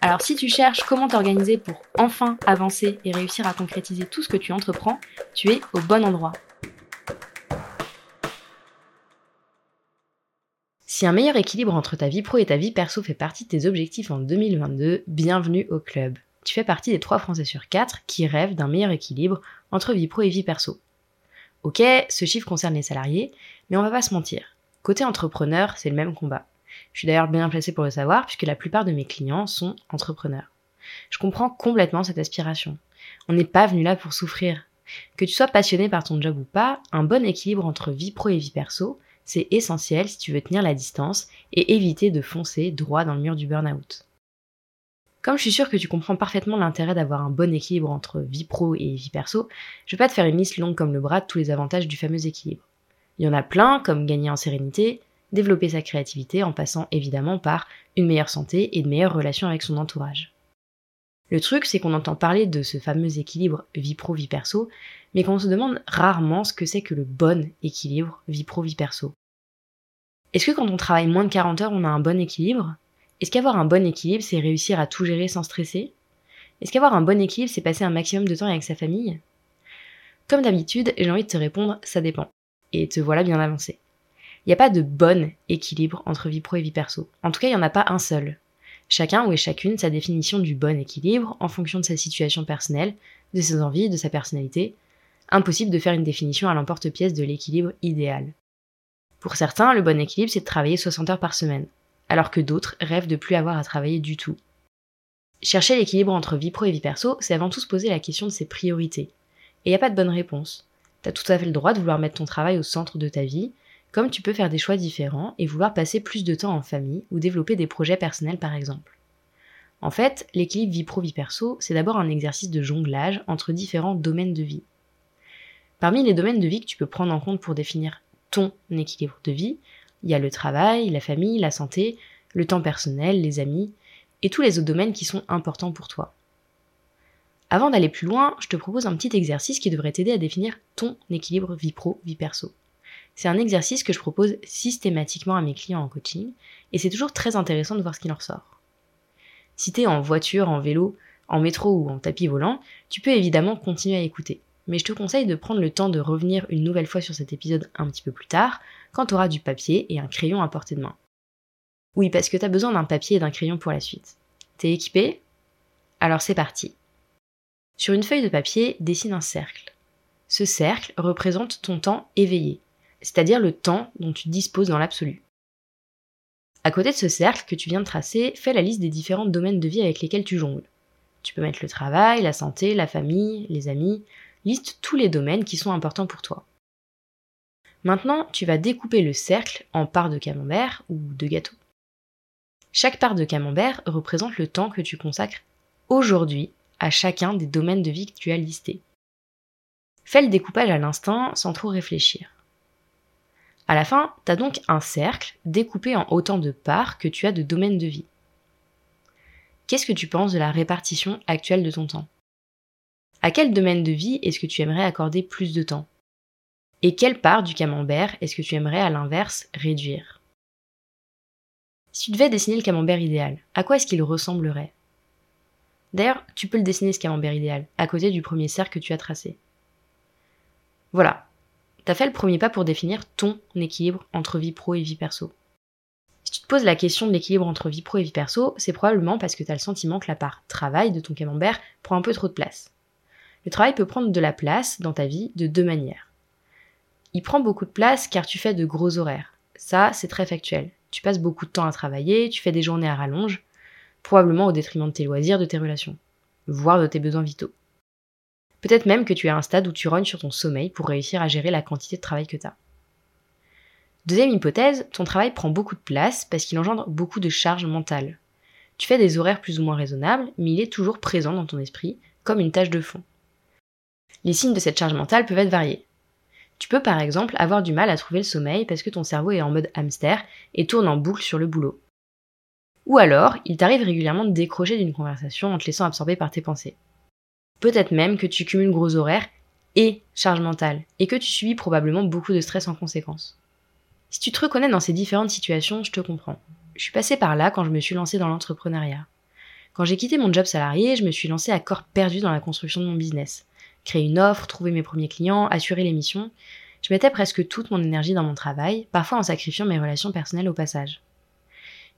Alors si tu cherches comment t'organiser pour enfin avancer et réussir à concrétiser tout ce que tu entreprends, tu es au bon endroit. Si un meilleur équilibre entre ta vie pro et ta vie perso fait partie de tes objectifs en 2022, bienvenue au club. Tu fais partie des 3 Français sur 4 qui rêvent d'un meilleur équilibre entre vie pro et vie perso. Ok, ce chiffre concerne les salariés, mais on va pas se mentir. Côté entrepreneur, c'est le même combat. Je suis d'ailleurs bien placée pour le savoir puisque la plupart de mes clients sont entrepreneurs. Je comprends complètement cette aspiration. On n'est pas venu là pour souffrir. Que tu sois passionné par ton job ou pas, un bon équilibre entre vie pro et vie perso, c'est essentiel si tu veux tenir la distance et éviter de foncer droit dans le mur du burn-out. Comme je suis sûre que tu comprends parfaitement l'intérêt d'avoir un bon équilibre entre vie pro et vie perso, je vais pas te faire une liste longue comme le bras de tous les avantages du fameux équilibre. Il y en a plein, comme gagner en sérénité, développer sa créativité en passant évidemment par une meilleure santé et de meilleures relations avec son entourage. Le truc, c'est qu'on entend parler de ce fameux équilibre vie pro-vie perso, mais qu'on se demande rarement ce que c'est que le bon équilibre vie pro-vie perso. Est-ce que quand on travaille moins de 40 heures, on a un bon équilibre? Est-ce qu'avoir un bon équilibre, c'est réussir à tout gérer sans stresser? Est-ce qu'avoir un bon équilibre, c'est passer un maximum de temps avec sa famille? Comme d'habitude, j'ai envie de te répondre, ça dépend. Et te voilà bien avancé. Il n'y a pas de bon équilibre entre vie pro et vie perso. En tout cas, il n'y en a pas un seul. Chacun ou chacune sa définition du bon équilibre en fonction de sa situation personnelle, de ses envies, de sa personnalité. Impossible de faire une définition à l'emporte-pièce de l'équilibre idéal. Pour certains, le bon équilibre, c'est de travailler 60 heures par semaine, alors que d'autres rêvent de plus avoir à travailler du tout. Chercher l'équilibre entre vie pro et vie perso, c'est avant tout se poser la question de ses priorités. Et il n'y a pas de bonne réponse. T'as tout à fait le droit de vouloir mettre ton travail au centre de ta vie, comme tu peux faire des choix différents et vouloir passer plus de temps en famille ou développer des projets personnels par exemple. En fait, l'équilibre vie pro-vie perso, c'est d'abord un exercice de jonglage entre différents domaines de vie. Parmi les domaines de vie que tu peux prendre en compte pour définir ton équilibre de vie, il y a le travail, la famille, la santé, le temps personnel, les amis, et tous les autres domaines qui sont importants pour toi. Avant d'aller plus loin, je te propose un petit exercice qui devrait t'aider à définir ton équilibre vie pro-vie perso. C'est un exercice que je propose systématiquement à mes clients en coaching et c'est toujours très intéressant de voir ce qu'il en ressort. Si t'es en voiture, en vélo, en métro ou en tapis volant, tu peux évidemment continuer à écouter. Mais je te conseille de prendre le temps de revenir une nouvelle fois sur cet épisode un petit peu plus tard, quand tu auras du papier et un crayon à portée de main. Oui, parce que t'as besoin d'un papier et d'un crayon pour la suite. T'es équipé? Alors c'est parti. Sur une feuille de papier, dessine un cercle. Ce cercle représente ton temps éveillé, c'est-à-dire le temps dont tu disposes dans l'absolu. À côté de ce cercle que tu viens de tracer, fais la liste des différents domaines de vie avec lesquels tu jongles. Tu peux mettre le travail, la santé, la famille, les amis, liste tous les domaines qui sont importants pour toi. Maintenant, tu vas découper le cercle en parts de camembert ou de gâteau. Chaque part de camembert représente le temps que tu consacres aujourd'hui à chacun des domaines de vie que tu as listés. Fais le découpage à l'instant sans trop réfléchir. À la fin, tu as donc un cercle découpé en autant de parts que tu as de domaines de vie. Qu'est-ce que tu penses de la répartition actuelle de ton temps? À quel domaine de vie est-ce que tu aimerais accorder plus de temps? Et quelle part du camembert est-ce que tu aimerais à l'inverse réduire? Si tu devais dessiner le camembert idéal, à quoi est-ce qu'il ressemblerait? D'ailleurs, tu peux le dessiner ce camembert idéal, à côté du premier cercle que tu as tracé. Voilà, t'as fait le premier pas pour définir ton équilibre entre vie pro et vie perso. Si tu te poses la question de l'équilibre entre vie pro et vie perso, c'est probablement parce que tu as le sentiment que la part travail de ton camembert prend un peu trop de place. Le travail peut prendre de la place dans ta vie de deux manières. Il prend beaucoup de place car tu fais de gros horaires. Ça, c'est très factuel. Tu passes beaucoup de temps à travailler, tu fais des journées à rallonge, probablement au détriment de tes loisirs, de tes relations, voire de tes besoins vitaux. Peut-être même que tu es à un stade où tu rognes sur ton sommeil pour réussir à gérer la quantité de travail que tu as. Deuxième hypothèse, ton travail prend beaucoup de place parce qu'il engendre beaucoup de charges mentales. Tu fais des horaires plus ou moins raisonnables, mais il est toujours présent dans ton esprit, comme une tâche de fond. Les signes de cette charge mentale peuvent être variés. Tu peux par exemple avoir du mal à trouver le sommeil parce que ton cerveau est en mode hamster et tourne en boucle sur le boulot. Ou alors, il t'arrive régulièrement de décrocher d'une conversation en te laissant absorber par tes pensées. Peut-être même que tu cumules gros horaires et charge mentale, et que tu subis probablement beaucoup de stress en conséquence. Si tu te reconnais dans ces différentes situations, je te comprends. Je suis passée par là quand je me suis lancée dans l'entrepreneuriat. Quand j'ai quitté mon job salarié, je me suis lancée à corps perdu dans la construction de mon business. Créer une offre, trouver mes premiers clients, assurer les missions. Je mettais presque toute mon énergie dans mon travail, parfois en sacrifiant mes relations personnelles au passage.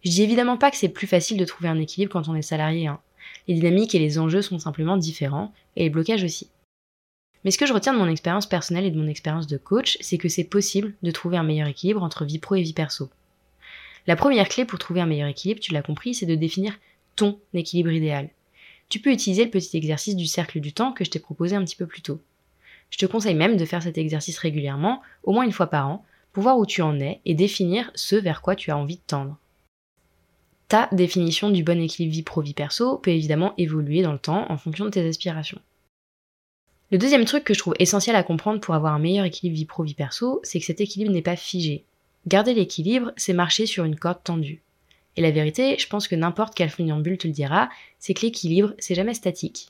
Je dis évidemment pas que c'est plus facile de trouver un équilibre quand on est salarié. Hein. Les dynamiques et les enjeux sont simplement différents, et les blocages aussi. Mais ce que je retiens de mon expérience personnelle et de mon expérience de coach, c'est que c'est possible de trouver un meilleur équilibre entre vie pro et vie perso. La première clé pour trouver un meilleur équilibre, tu l'as compris, c'est de définir ton équilibre idéal. Tu peux utiliser le petit exercice du cercle du temps que je t'ai proposé un petit peu plus tôt. Je te conseille même de faire cet exercice régulièrement, au moins une fois par an, pour voir où tu en es et définir ce vers quoi tu as envie de tendre. Ta définition du bon équilibre vie pro-vie perso peut évidemment évoluer dans le temps en fonction de tes aspirations. Le deuxième truc que je trouve essentiel à comprendre pour avoir un meilleur équilibre vie pro-vie perso, c'est que cet équilibre n'est pas figé. Garder l'équilibre, c'est marcher sur une corde tendue. Et la vérité, je pense que n'importe quel funambule te le dira, c'est que l'équilibre, c'est jamais statique.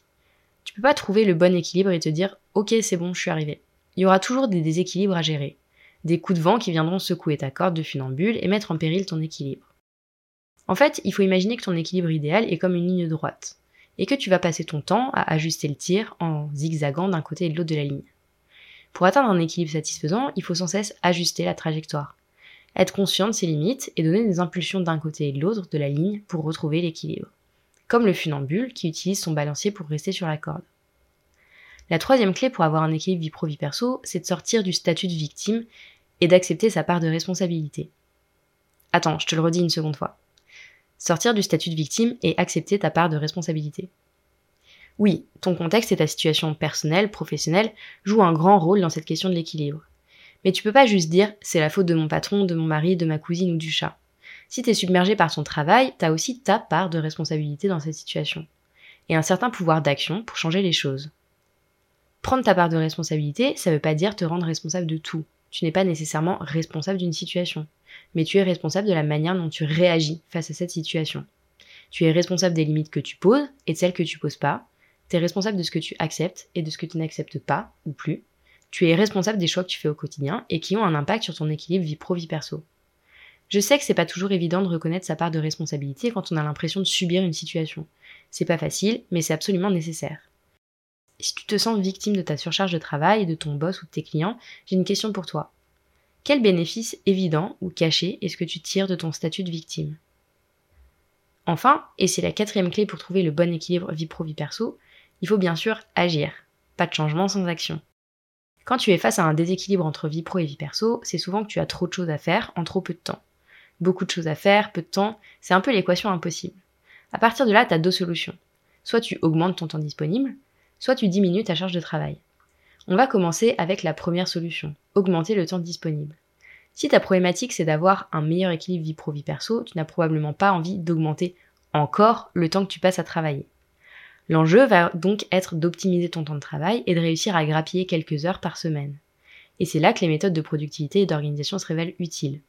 Tu peux pas trouver le bon équilibre et te dire ok c'est bon, je suis arrivé. Il y aura toujours des déséquilibres à gérer. Des coups de vent qui viendront secouer ta corde de funambule et mettre en péril ton équilibre. En fait, il faut imaginer que ton équilibre idéal est comme une ligne droite et que tu vas passer ton temps à ajuster le tir en zigzagant d'un côté et de l'autre de la ligne. Pour atteindre un équilibre satisfaisant, il faut sans cesse ajuster la trajectoire, être conscient de ses limites et donner des impulsions d'un côté et de l'autre de la ligne pour retrouver l'équilibre, comme le funambule qui utilise son balancier pour rester sur la corde. La troisième clé pour avoir un équilibre vie pro-vie perso, c'est de sortir du statut de victime et d'accepter sa part de responsabilité. Attends, je te le redis une seconde fois sortir du statut de victime et accepter ta part de responsabilité. Oui, ton contexte et ta situation personnelle, professionnelle jouent un grand rôle dans cette question de l'équilibre. Mais tu peux pas juste dire c'est la faute de mon patron, de mon mari, de ma cousine ou du chat. Si t'es submergé par ton travail, t'as aussi ta part de responsabilité dans cette situation. Et un certain pouvoir d'action pour changer les choses. Prendre ta part de responsabilité, ça veut pas dire te rendre responsable de tout. Tu n'es pas nécessairement responsable d'une situation mais tu es responsable de la manière dont tu réagis face à cette situation. Tu es responsable des limites que tu poses et de celles que tu poses pas. Tu es responsable de ce que tu acceptes et de ce que tu n'acceptes pas ou plus. Tu es responsable des choix que tu fais au quotidien et qui ont un impact sur ton équilibre vie pro-vie perso. Je sais que c'est pas toujours évident de reconnaître sa part de responsabilité quand on a l'impression de subir une situation. C'est pas facile, mais c'est absolument nécessaire. Si tu te sens victime de ta surcharge de travail, de ton boss ou de tes clients, j'ai une question pour toi. Quel bénéfice évident ou caché est-ce que tu tires de ton statut de victime? Enfin, et c'est la quatrième clé pour trouver le bon équilibre vie pro-vie perso, il faut bien sûr agir. Pas de changement sans action. Quand tu es face à un déséquilibre entre vie pro et vie perso, c'est souvent que tu as trop de choses à faire en trop peu de temps. Beaucoup de choses à faire, peu de temps, c'est un peu l'équation impossible. À partir de là, tu as deux solutions. Soit tu augmentes ton temps disponible, soit tu diminues ta charge de travail. On va commencer avec la première solution, augmenter le temps disponible. Si ta problématique c'est d'avoir un meilleur équilibre vie pro-vie perso, tu n'as probablement pas envie d'augmenter encore le temps que tu passes à travailler. L'enjeu va donc être d'optimiser ton temps de travail et de réussir à grappiller quelques heures par semaine. Et c'est là que les méthodes de productivité et d'organisation se révèlent utiles.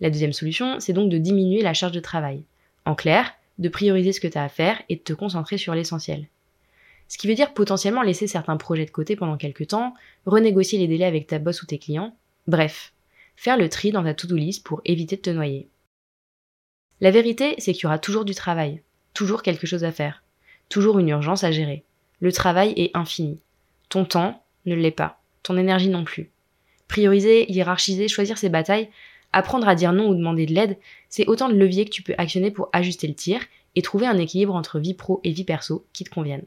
La deuxième solution, c'est donc de diminuer la charge de travail. En clair, de prioriser ce que tu as à faire et de te concentrer sur l'essentiel. Ce qui veut dire potentiellement laisser certains projets de côté pendant quelques temps, renégocier les délais avec ta boss ou tes clients, bref, faire le tri dans ta to-do list pour éviter de te noyer. La vérité, c'est qu'il y aura toujours du travail, toujours quelque chose à faire, toujours une urgence à gérer. Le travail est infini. Ton temps ne l'est pas, ton énergie non plus. Prioriser, hiérarchiser, choisir ses batailles, apprendre à dire non ou demander de l'aide, c'est autant de leviers que tu peux actionner pour ajuster le tir et trouver un équilibre entre vie pro et vie perso qui te conviennent.